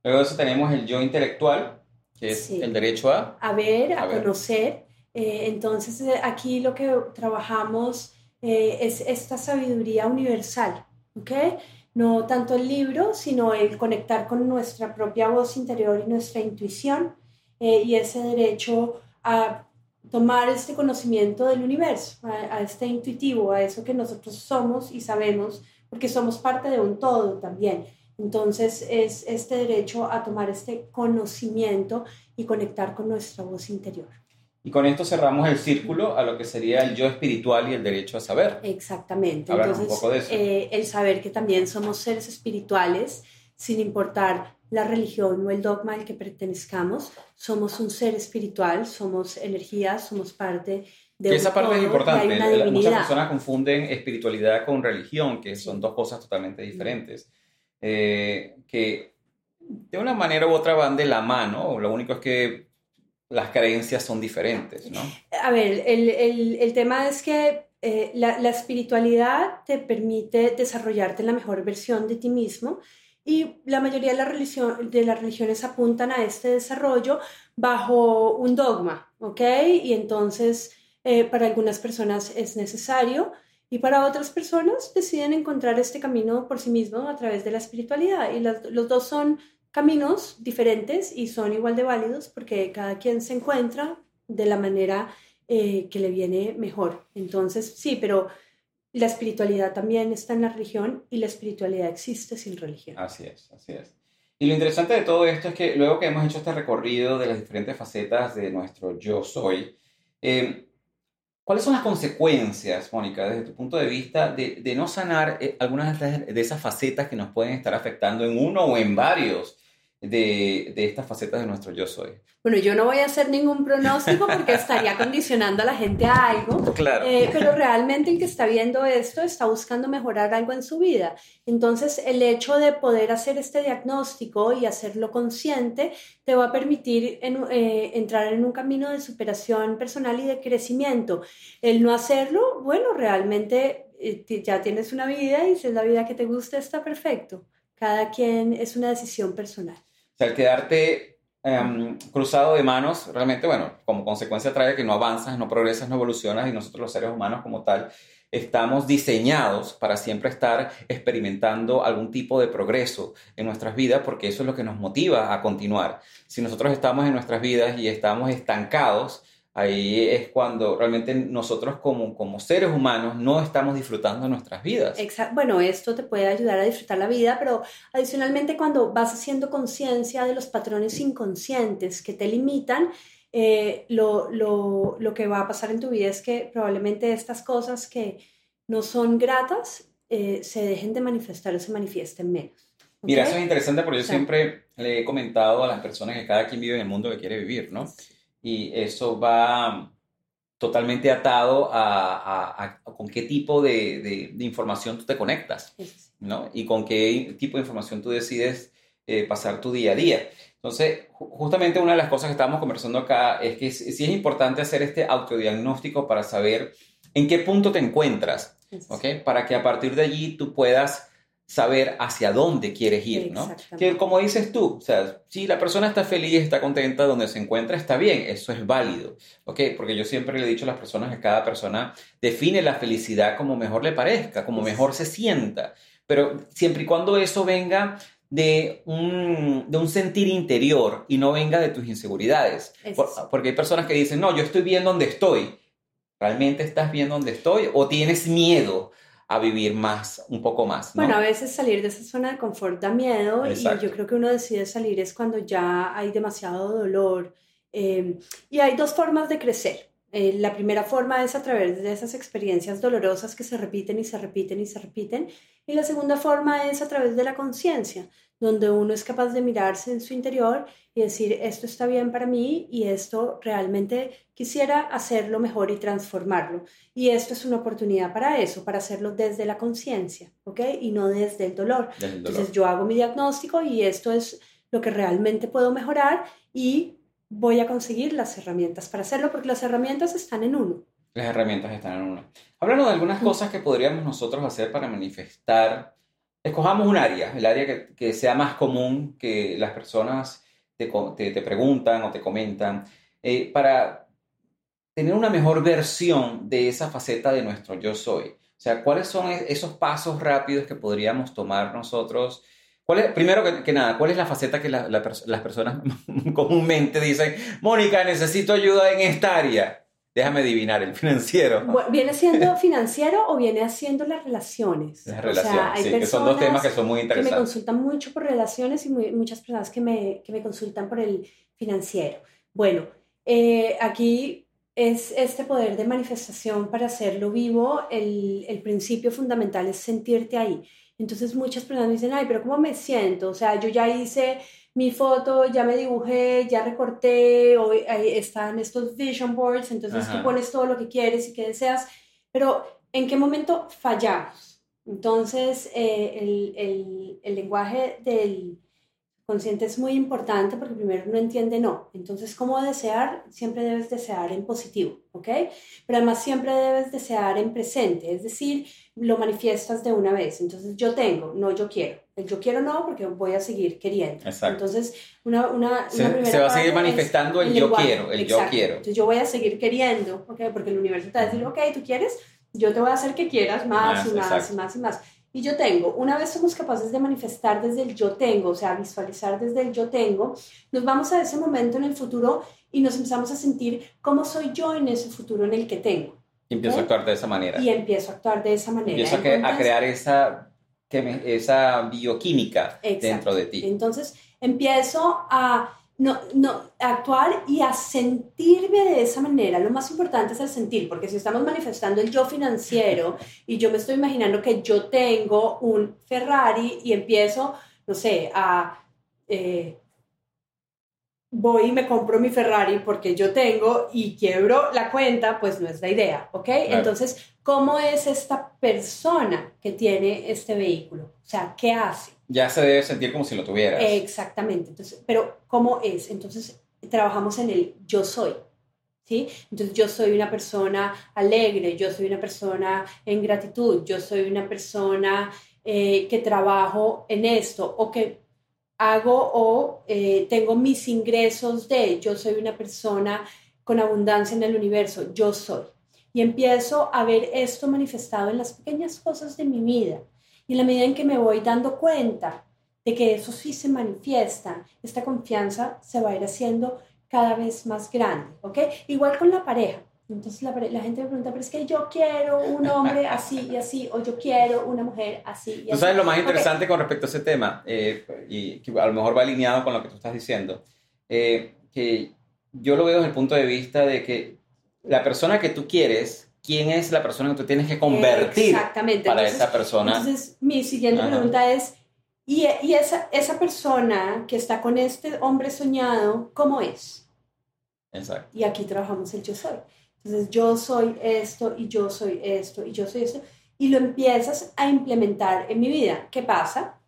Luego eso tenemos el yo intelectual, que es el derecho a... A ver, a, conocer. Eh, entonces eh, aquí lo que trabajamos es esta sabiduría universal, ¿ok? no tanto el libro, sino el conectar con nuestra propia voz interior y nuestra intuición eh, y ese derecho a tomar este conocimiento del universo, a, este intuitivo, a eso que nosotros somos y sabemos, porque somos parte de un todo también. Entonces es este derecho a tomar este conocimiento y conectar con nuestra voz interior. Y con esto cerramos el círculo a lo que sería el yo espiritual y el derecho a saber. Exactamente. Entonces, eh, el saber que también somos seres espirituales, sin importar la religión o el dogma al que pertenezcamos, somos un ser espiritual, somos energía, somos parte de... Y esa parte es importante. Muchas personas confunden espiritualidad con religión, que son dos cosas totalmente diferentes. Eh, que de una manera u otra van de la mano, lo único es que las creencias son diferentes, ¿no? A ver, el, el, el tema es que eh, la, la, espiritualidad te permite desarrollarte en la mejor versión de ti mismo y la mayoría de, la religión, de las religiones apuntan a este desarrollo bajo un dogma, ¿ok? Y entonces eh, para algunas personas es necesario y para otras personas deciden encontrar este camino por sí mismo a través de la espiritualidad y los dos son caminos diferentes y son igual de válidos porque cada quien se encuentra de la manera eh, que le viene mejor. Entonces, sí, pero la espiritualidad también está en la religión y la espiritualidad existe sin religión. Así es, así es. Y lo interesante de todo esto es que luego que hemos hecho este recorrido de las diferentes facetas de nuestro yo soy, eh, ¿cuáles son las consecuencias, Mónica, desde tu punto de vista, de, no sanar eh, algunas de esas facetas que nos pueden estar afectando en uno o en varios de, de, estas facetas de nuestro yo soy. Bueno, yo no voy a hacer ningún pronóstico porque estaría condicionando a la gente a algo, claro. Eh, pero realmente el que está viendo esto está buscando mejorar algo en su vida. Entonces, el hecho de poder hacer este diagnóstico y hacerlo consciente te va a permitir eh, entrar en un camino de superación personal y de crecimiento. El no hacerlo, bueno, realmente eh, ya tienes una vida y si es la vida que te gusta, está perfecto. Cada quien es una decisión personal sea, el quedarte em, cruzado de manos, realmente, bueno, como consecuencia trae que no avanzas, no progresas, no evolucionas y nosotros los seres humanos como tal estamos diseñados para siempre estar experimentando algún tipo de progreso en nuestras vidas porque eso es lo que nos motiva a continuar. Si nosotros estamos en nuestras vidas y estamos estancados, Ahí es cuando realmente nosotros como, como seres humanos no estamos disfrutando nuestras vidas. Exacto. Bueno, esto te puede ayudar a disfrutar la vida, pero adicionalmente cuando vas haciendo conciencia de los patrones inconscientes que te limitan, eh, lo, lo, lo, que va a pasar en tu vida es que probablemente estas cosas que no son gratas eh, se dejen de manifestar o se manifiesten menos. Mira, eso es interesante porque yo siempre le he comentado a las personas que cada quien vive en el mundo que quiere vivir, ¿no? Y eso va totalmente atado a, con qué tipo de, información tú te conectas, ¿no? Y con qué tipo de información tú decides eh, pasar tu día a día. Entonces, justamente una de las cosas que estábamos conversando acá es que sí es importante hacer este autodiagnóstico para saber en qué punto te encuentras, ¿ok? Para que a partir de allí tú puedas saber hacia dónde quieres ir, ¿no? Que como dices tú, o sea, si la persona está feliz, está contenta donde se encuentra, está bien, eso es válido, ¿ok? Porque yo siempre le he dicho a las personas que cada persona define la felicidad como mejor le parezca, como mejor se sienta, pero siempre y cuando eso venga de un, de un sentir interior y no venga de tus inseguridades. porque hay personas que dicen, no, yo estoy bien donde estoy. ¿Realmente estás bien donde estoy? ¿O tienes miedo a vivir más, un poco más? Bueno, a veces salir de esa zona de confort da miedo y yo creo que uno decide salir es cuando ya hay demasiado dolor. Eh, y hay dos formas de crecer. Eh, la primera forma es a través de esas experiencias dolorosas que se repiten y se repiten y se repiten. Y la segunda forma es a través de la conciencia, donde uno es capaz de mirarse en su interior y decir, esto está bien para mí y esto realmente quisiera hacerlo mejor y transformarlo. Y esto es una oportunidad para eso, para hacerlo desde la conciencia, ¿ok? Y no desde el dolor. Entonces yo hago mi diagnóstico y esto es lo que realmente puedo mejorar y voy a conseguir las herramientas para hacerlo, porque las herramientas están en uno. Las herramientas están en uno. Hablando de algunas cosas que podríamos nosotros hacer para manifestar, escojamos un área, el área que, que sea más común, que las personas te, te, preguntan o te comentan, eh, para tener una mejor versión de esa faceta de nuestro yo soy. O sea, ¿cuáles son esos pasos rápidos que podríamos tomar nosotros? primero que, nada, ¿cuál es la faceta que las personas comúnmente dicen, Mónica, necesito ayuda en esta área? Déjame adivinar, el financiero. ¿Viene siendo financiero o viene haciendo las relaciones? Las relaciones, sí, que son dos temas que son muy interesantes. Que me consultan mucho por relaciones y muchas personas que me, que me, consultan por el financiero. Bueno, eh, aquí es este poder de manifestación para hacerlo vivo. El, el principio fundamental es sentirte ahí. Entonces muchas personas dicen, ay, pero ¿cómo me siento? O sea, yo ya hice mi foto, ya me dibujé, ya recorté, hoy están estos vision boards, entonces tú pones todo lo que quieres y que deseas, pero ¿en qué momento fallamos? Entonces, eh, el, el, el lenguaje del, consciente es muy importante porque primero no entiende no. Entonces, ¿cómo desear? Siempre debes desear en positivo, ¿ok? Pero además siempre debes desear en presente, es decir, lo manifiestas de una vez. Entonces, yo tengo, no yo quiero. El yo quiero no porque voy a seguir queriendo. Exacto. Entonces, una, una, se, va a seguir manifestando el, yo quiero, el yo quiero. Entonces, yo voy a seguir queriendo, ¿ok? Porque el universo te va a decir, ok, tú quieres, yo te voy a hacer que quieras más, y más y más y más. Y yo tengo, una vez somos capaces de manifestar desde el yo tengo, o sea, visualizar desde el yo tengo, nos vamos a ese momento en el futuro y nos empezamos a sentir cómo soy yo en ese futuro en el que tengo. Y empiezo a actuar de esa manera. Y empiezo a actuar de esa manera. Empiezo a, crear esa, esa bioquímica dentro de ti. Entonces empiezo a no, no, actuar y a sentirme de esa manera. Lo más importante es el sentir, porque si estamos manifestando el yo financiero y yo me estoy imaginando que yo tengo un Ferrari y empiezo, no sé, a... Eh, voy y me compro mi Ferrari porque yo tengo y quiebro la cuenta, pues no es la idea, ¿ok? Entonces, ¿cómo es esta persona que tiene este vehículo? O sea, ¿qué hace? Ya se debe sentir como si lo tuvieras. Exactamente. Entonces, pero ¿cómo es? Entonces, trabajamos en el yo soy. ¿Sí? Entonces yo soy una persona alegre, yo soy una persona en gratitud, yo soy una persona eh, que trabajo en esto o que hago o eh, tengo mis ingresos de, yo soy una persona con abundancia en el universo, yo soy. Y empiezo a ver esto manifestado en las pequeñas cosas de mi vida. Y en la medida en que me voy dando cuenta de que eso sí se manifiesta, esta confianza se va a ir haciendo cada vez más grande, ¿ok? Igual con la pareja. Entonces la, la, gente me pregunta, pero es que yo quiero un hombre así y así, o yo quiero una mujer así y así. ¿Tú sabes lo más interesante con respecto a ese tema? Eh, y que a lo mejor va alineado con lo que tú estás diciendo. Eh, que yo lo veo desde el punto de vista de que la persona que tú quieres quién es la persona que tú tienes que convertir para esa persona. Entonces, mi siguiente pregunta es, ¿y, y esa, esa persona que está con este hombre soñado, cómo es? Exacto. Y aquí trabajamos el yo soy. Entonces, yo soy esto y yo soy esto y yo soy esto. Y lo empiezas a implementar en mi vida. ¿Qué pasa?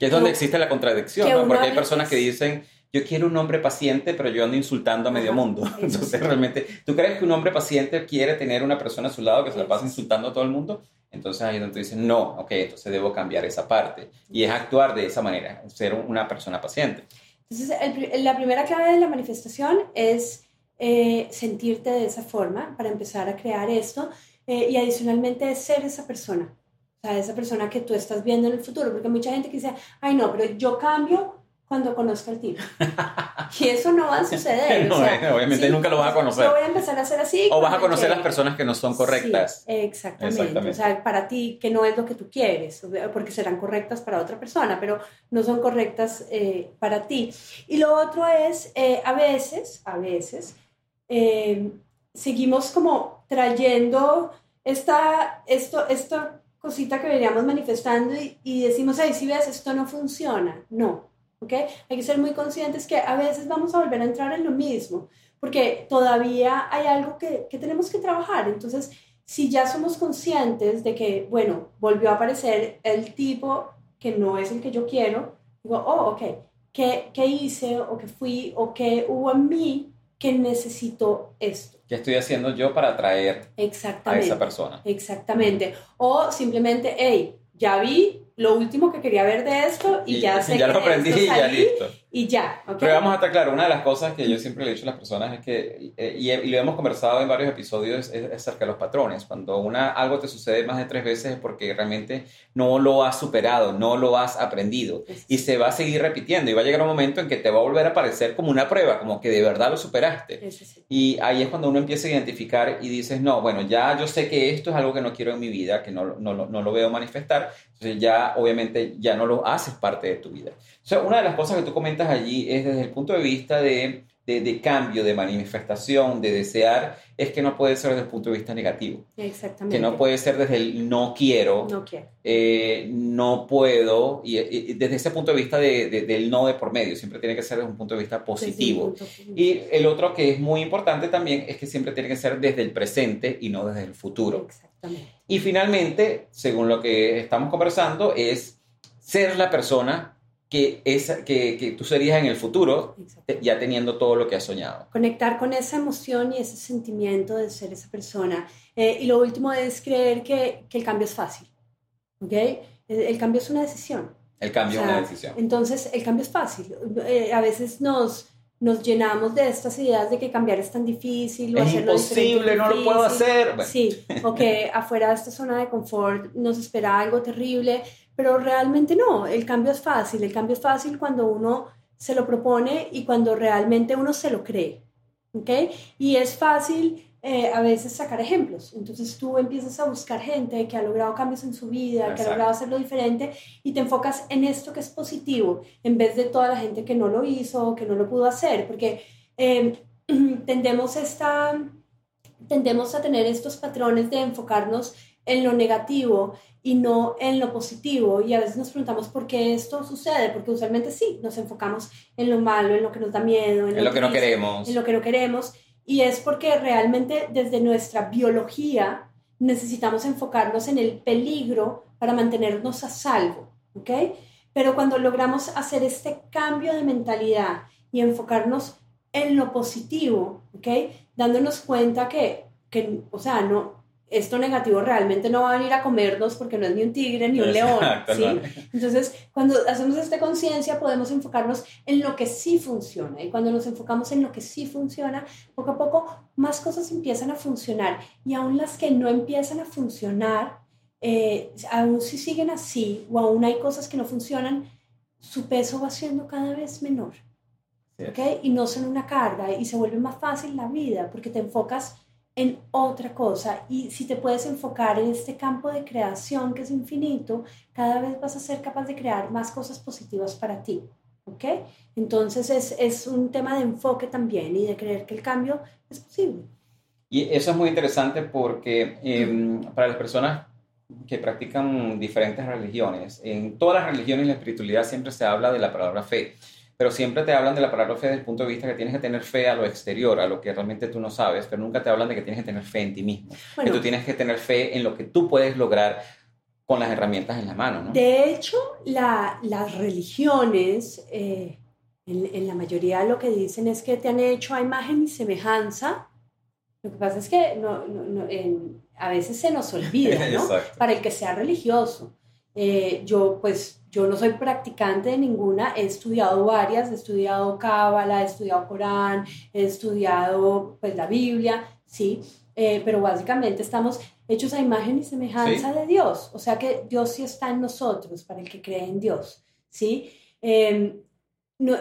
Que es donde existe la contradicción, ¿no? Porque hay personas que dicen, yo quiero un hombre paciente, pero yo ando insultando a medio mundo. Entonces, realmente, ¿tú crees que un hombre paciente quiere tener una persona a su lado que se la pasa insultando a todo el mundo? Entonces ahí es donde dices, no, ok, entonces debo cambiar esa parte. Y es actuar de esa manera, ser una persona paciente. Entonces, la primera clave de la manifestación es eh, sentirte de esa forma para empezar a crear esto. Eh, y adicionalmente es ser esa persona. O sea, esa persona que tú estás viendo en el futuro, porque mucha gente que dice, ay no, pero yo cambio cuando conozca al tipo. y eso no va a suceder. no, eh, obviamente nunca lo vas a conocer. Yo voy a empezar a hacer así. O vas a conocer las personas que no son correctas. Sí, exactamente. exactamente. O sea, para ti, que no es lo que tú quieres, porque serán correctas para otra persona, pero no son correctas eh, para ti. Y lo otro es, eh, a veces, a veces, seguimos como trayendo esta, esto, esta cosita que veníamos manifestando y, y decimos, ay, si ves, esto no funciona. No ¿okay? Hay que ser muy conscientes que a veces vamos a volver a entrar en lo mismo, porque todavía hay algo que, que tenemos que trabajar. Entonces, si ya somos conscientes de que, bueno, volvió a aparecer el tipo que no es el que yo quiero, digo, oh, ok, ¿qué, qué hice o qué fui o qué hubo en mí que necesito esto? ¿Qué estoy haciendo yo para atraer a esa persona? Exactamente. O simplemente, hey, ya vi lo último que quería ver de esto y, ya sé ya lo aprendí y ya listo. Y ya. Pero vamos a estar claro, una de las cosas que yo siempre le he dicho a las personas es que, eh, y, lo hemos conversado en varios episodios, es, acerca de los patrones. Cuando una, algo te sucede más de tres veces es porque realmente no lo has superado, no lo has aprendido. Y se va a seguir repitiendo y va a llegar un momento en que te va a volver a aparecer como una prueba, como que de verdad lo superaste. Y ahí es cuando uno empieza a identificar y dices, no, bueno, ya yo sé que esto es algo que no quiero en mi vida, que no, no, no lo veo manifestar. Entonces ya obviamente ya no lo haces parte de tu vida. O sea, una de las cosas que tú comentas allí es desde el punto de vista de, de, cambio, de manifestación, de desear, es que no puede ser desde el punto de vista negativo. Exactamente. Que no puede ser desde el no quiero, no, quiero. Eh, no puedo, y, desde ese punto de vista de, del no de por medio, siempre tiene que ser desde un punto de vista positivo. Y el otro que es muy importante también es que siempre tiene que ser desde el presente y no desde el futuro. Exactamente. Y finalmente, según lo que estamos conversando, es ser la persona que, esa, que, que, tú serías en el futuro, ya teniendo todo lo que has soñado. Conectar con esa emoción y ese sentimiento de ser esa persona. Eh, y lo último es creer que, que, el cambio es fácil. ¿Ok? El, cambio es una decisión. El cambio es una decisión. Entonces, el cambio es fácil. Eh, a veces nos, nos llenamos de estas ideas de que cambiar es tan difícil. O es imposible, no lo puedo hacer. Sí, o que afuera de esta zona de confort nos espera algo terrible pero realmente no, el cambio es fácil, el cambio es fácil cuando uno se lo propone y cuando realmente uno se lo cree, ¿ok? Y es fácil eh, a veces sacar ejemplos, entonces tú empiezas a buscar gente que ha logrado cambios en su vida, que ha logrado hacerlo diferente y te enfocas en esto que es positivo, en vez de toda la gente que no lo hizo, que no lo pudo hacer, porque eh, tendemos, esta, tendemos a tener estos patrones de enfocarnos en lo negativo y no en lo positivo. Y a veces nos preguntamos por qué esto sucede, porque usualmente sí, nos enfocamos en lo malo, en lo que nos da miedo, en, lo, que, no queremos. En lo que no queremos. Y es porque realmente desde nuestra biología necesitamos enfocarnos en el peligro para mantenernos a salvo, ¿ok? Pero cuando logramos hacer este cambio de mentalidad y enfocarnos en lo positivo, ¿ok? Dándonos cuenta que, que o sea, no, esto negativo realmente no va a venir a comernos porque no es ni un tigre ni un león. ¿sí? Entonces, cuando hacemos esta conciencia, podemos enfocarnos en lo que sí funciona. Y cuando nos enfocamos en lo que sí funciona, poco a poco más cosas empiezan a funcionar. Y aún las que no empiezan a funcionar, eh, aún si siguen así o aún hay cosas que no funcionan, su peso va siendo cada vez menor. ¿okay? Y no son una carga y se vuelve más fácil la vida porque te enfocas en otra cosa. Y si te puedes enfocar en este campo de creación que es infinito, cada vez vas a ser capaz de crear más cosas positivas para ti. ¿Ok? Entonces es, es un tema de enfoque también y de creer que el cambio es posible. Y eso es muy interesante porque em, para las personas que practican diferentes religiones, en todas las religiones la espiritualidad siempre se habla de la palabra fe pero siempre te hablan de la palabra fe desde el punto de vista que tienes que tener fe a lo exterior, a lo que realmente tú no sabes, pero nunca te hablan de que tienes que tener fe en ti mismo, que tú tienes que tener fe en lo que tú puedes lograr con las herramientas en la mano. ¿no? De hecho, las religiones, eh, en, la mayoría lo que dicen es que te han hecho a imagen y semejanza. Lo que pasa es que a veces se nos olvida, ¿no? Para el que sea religioso. Eh, yo, pues, yo no soy practicante de ninguna, he estudiado varias, he estudiado Cábala, he estudiado Corán, he estudiado, pues, la Biblia, sí, eh, pero básicamente estamos hechos a imagen y semejanza de Dios. O sea que Dios sí está en nosotros, para el que cree en Dios. ¿sí? Em, no,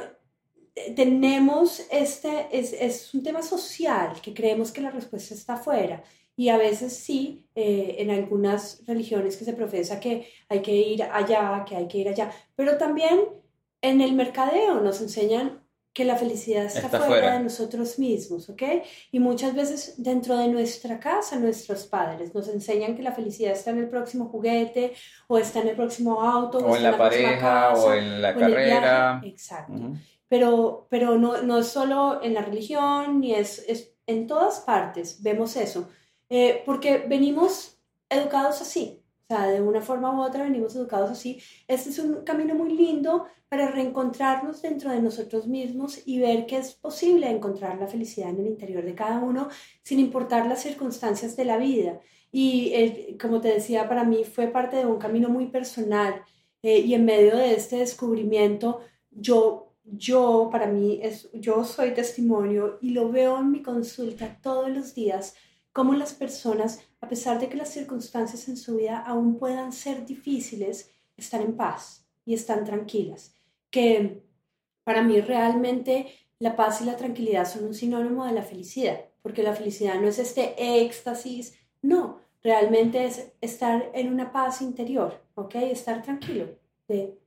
tenemos este, es, es, un tema social, que creemos que la respuesta está afuera. Y a veces sí, eh, en algunas religiones que se profesa que hay que ir allá, que hay que ir allá, pero también en el mercadeo nos enseñan que la felicidad está, fuera, de nosotros mismos, ¿ok? Y muchas veces dentro de nuestra casa, nuestros padres nos enseñan que la felicidad está en el próximo juguete, o está en el próximo auto, o, en la, pareja, o en la carrera. Exacto. Pero, pero no, no es solo en la religión, ni es, es en todas partes vemos eso, eh, porque venimos educados así, o sea, de una forma u otra venimos educados así. Este es un camino muy lindo para reencontrarnos dentro de nosotros mismos y ver que es posible encontrar la felicidad en el interior de cada uno sin importar las circunstancias de la vida. Y como te decía, para mí fue parte de un camino muy personal eh, y en medio de este descubrimiento yo yo para mí es yo soy testimonio y lo veo en mi consulta todos los días cómo las personas a pesar de que las circunstancias en su vida aún puedan ser difíciles están en paz y están tranquilas que para mí realmente la paz y la tranquilidad son un sinónimo de la felicidad, porque la felicidad no es este éxtasis, no, realmente es estar en una paz interior, ¿ok? Estar tranquilo. De,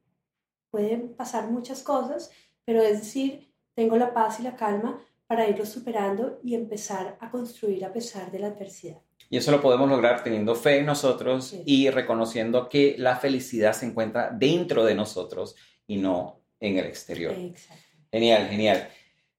pueden pasar muchas cosas, pero es decir, tengo la paz y la calma para irlo superando y empezar a construir a pesar de la adversidad. Y eso lo podemos lograr teniendo fe en nosotros y reconociendo que la felicidad se encuentra dentro de nosotros y no en el exterior. Genial, genial.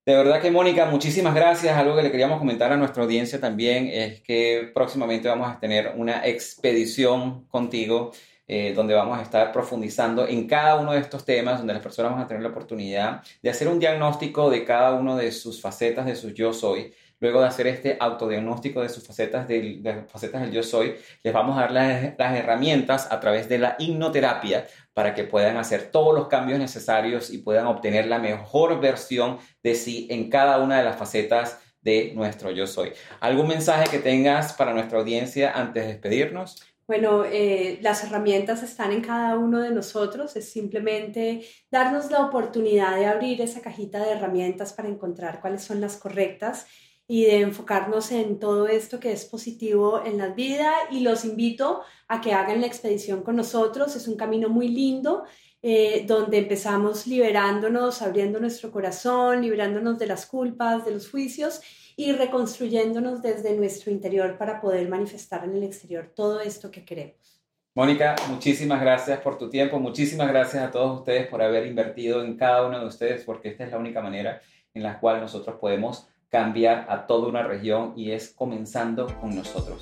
De verdad que Mónica, muchísimas gracias. Algo que le queríamos comentar a nuestra audiencia también es que próximamente vamos a tener una expedición contigo eh, donde vamos a estar profundizando en cada uno de estos temas, donde las personas van a tener la oportunidad de hacer un diagnóstico de cada uno de sus facetas de su yo soy Luego de hacer este autodiagnóstico de sus facetas del, de facetas del yo soy, les vamos a dar las, las herramientas a través de la hipnoterapia para que puedan hacer todos los cambios necesarios y puedan obtener la mejor versión de sí en cada una de las facetas de nuestro yo soy. ¿Algún mensaje que tengas para nuestra audiencia antes de despedirnos? Bueno, eh, las herramientas están en cada uno de nosotros, es simplemente darnos la oportunidad de abrir esa cajita de herramientas para encontrar cuáles son las correctas y de enfocarnos en todo esto que es positivo en la vida y los invito a que hagan la expedición con nosotros. Es un camino muy lindo eh, donde empezamos liberándonos, abriendo nuestro corazón, liberándonos de las culpas, de los juicios y reconstruyéndonos desde nuestro interior para poder manifestar en el exterior todo esto que queremos. Mónica, muchísimas gracias por tu tiempo, muchísimas gracias a todos ustedes por haber invertido en cada uno de ustedes, porque esta es la única manera en la cual nosotros podemos cambiar a toda una región y es comenzando con nosotros.